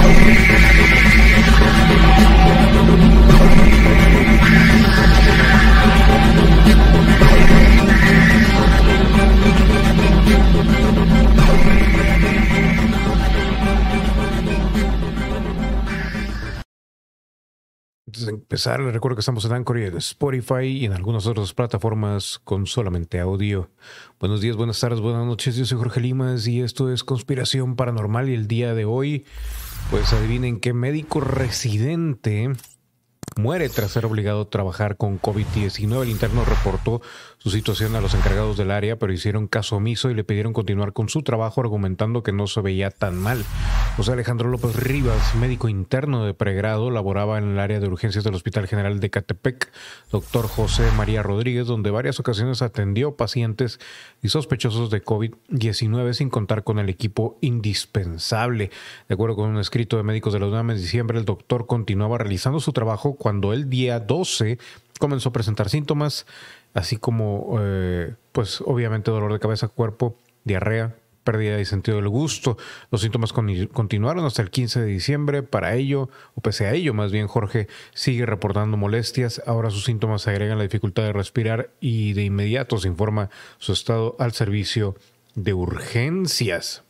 Yeah. Empezar, les recuerdo que estamos en Anchor y en Spotify y en algunas otras plataformas con solamente audio. Buenos días, buenas tardes, buenas noches. Yo soy Jorge Limas y esto es Conspiración Paranormal. Y el día de hoy, pues adivinen qué médico residente muere tras ser obligado a trabajar con COVID-19. El interno reportó su situación a los encargados del área, pero hicieron caso omiso y le pidieron continuar con su trabajo argumentando que no se veía tan mal. José Alejandro López Rivas, médico interno de pregrado, laboraba en el área de urgencias del Hospital General de Catepec. Doctor José María Rodríguez, donde varias ocasiones atendió pacientes y sospechosos de COVID-19 sin contar con el equipo indispensable. De acuerdo con un escrito de médicos de la UNAM en diciembre, el doctor continuaba realizando su trabajo cuando el día 12 comenzó a presentar síntomas así como, eh, pues obviamente dolor de cabeza, cuerpo, diarrea, pérdida de sentido del gusto. Los síntomas continuaron hasta el 15 de diciembre. Para ello, o pese a ello, más bien Jorge sigue reportando molestias. Ahora sus síntomas agregan la dificultad de respirar y de inmediato se informa su estado al servicio de urgencias.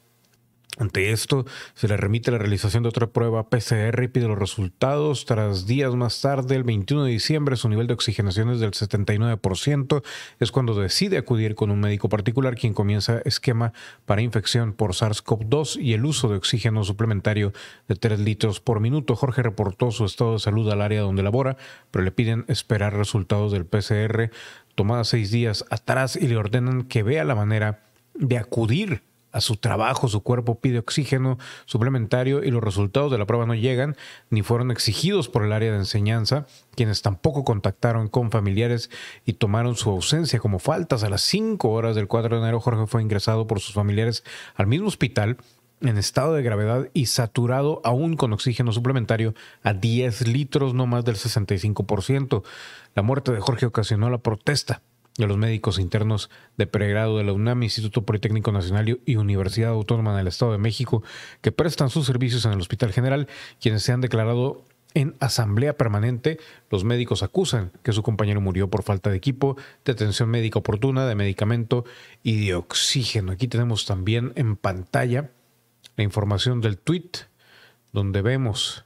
Ante esto, se le remite la realización de otra prueba PCR y pide los resultados. Tras días más tarde, el 21 de diciembre, su nivel de oxigenación es del 79%. Es cuando decide acudir con un médico particular quien comienza esquema para infección por SARS-CoV-2 y el uso de oxígeno suplementario de 3 litros por minuto. Jorge reportó su estado de salud al área donde labora, pero le piden esperar resultados del PCR tomada seis días atrás y le ordenan que vea la manera de acudir a su trabajo, su cuerpo pide oxígeno suplementario y los resultados de la prueba no llegan ni fueron exigidos por el área de enseñanza, quienes tampoco contactaron con familiares y tomaron su ausencia como faltas. A las 5 horas del 4 de enero, Jorge fue ingresado por sus familiares al mismo hospital en estado de gravedad y saturado aún con oxígeno suplementario a 10 litros, no más del 65%. La muerte de Jorge ocasionó la protesta de los médicos internos de pregrado de la UNAM, Instituto Politécnico Nacional y Universidad Autónoma del Estado de México, que prestan sus servicios en el Hospital General, quienes se han declarado en asamblea permanente, los médicos acusan que su compañero murió por falta de equipo, de atención médica oportuna, de medicamento y de oxígeno. Aquí tenemos también en pantalla la información del tweet donde vemos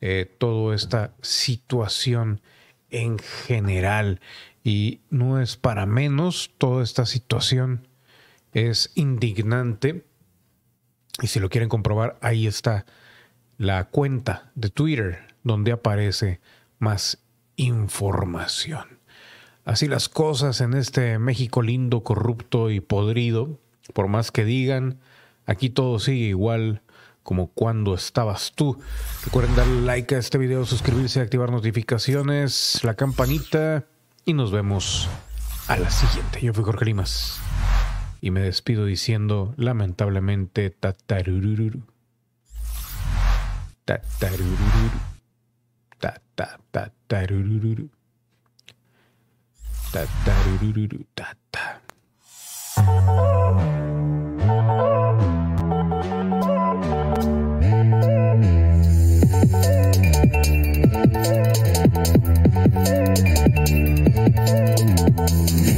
eh, toda esta situación en general. Y no es para menos, toda esta situación es indignante. Y si lo quieren comprobar, ahí está la cuenta de Twitter donde aparece más información. Así las cosas en este México lindo, corrupto y podrido. Por más que digan, aquí todo sigue igual como cuando estabas tú. Recuerden darle like a este video, suscribirse, activar notificaciones, la campanita y nos vemos a la siguiente. Yo fui Jorge Limas y me despido diciendo lamentablemente tatarururu. Tatarururu. Ta ta tatarururu. Tatarururu. Ta ta. Mm-hmm.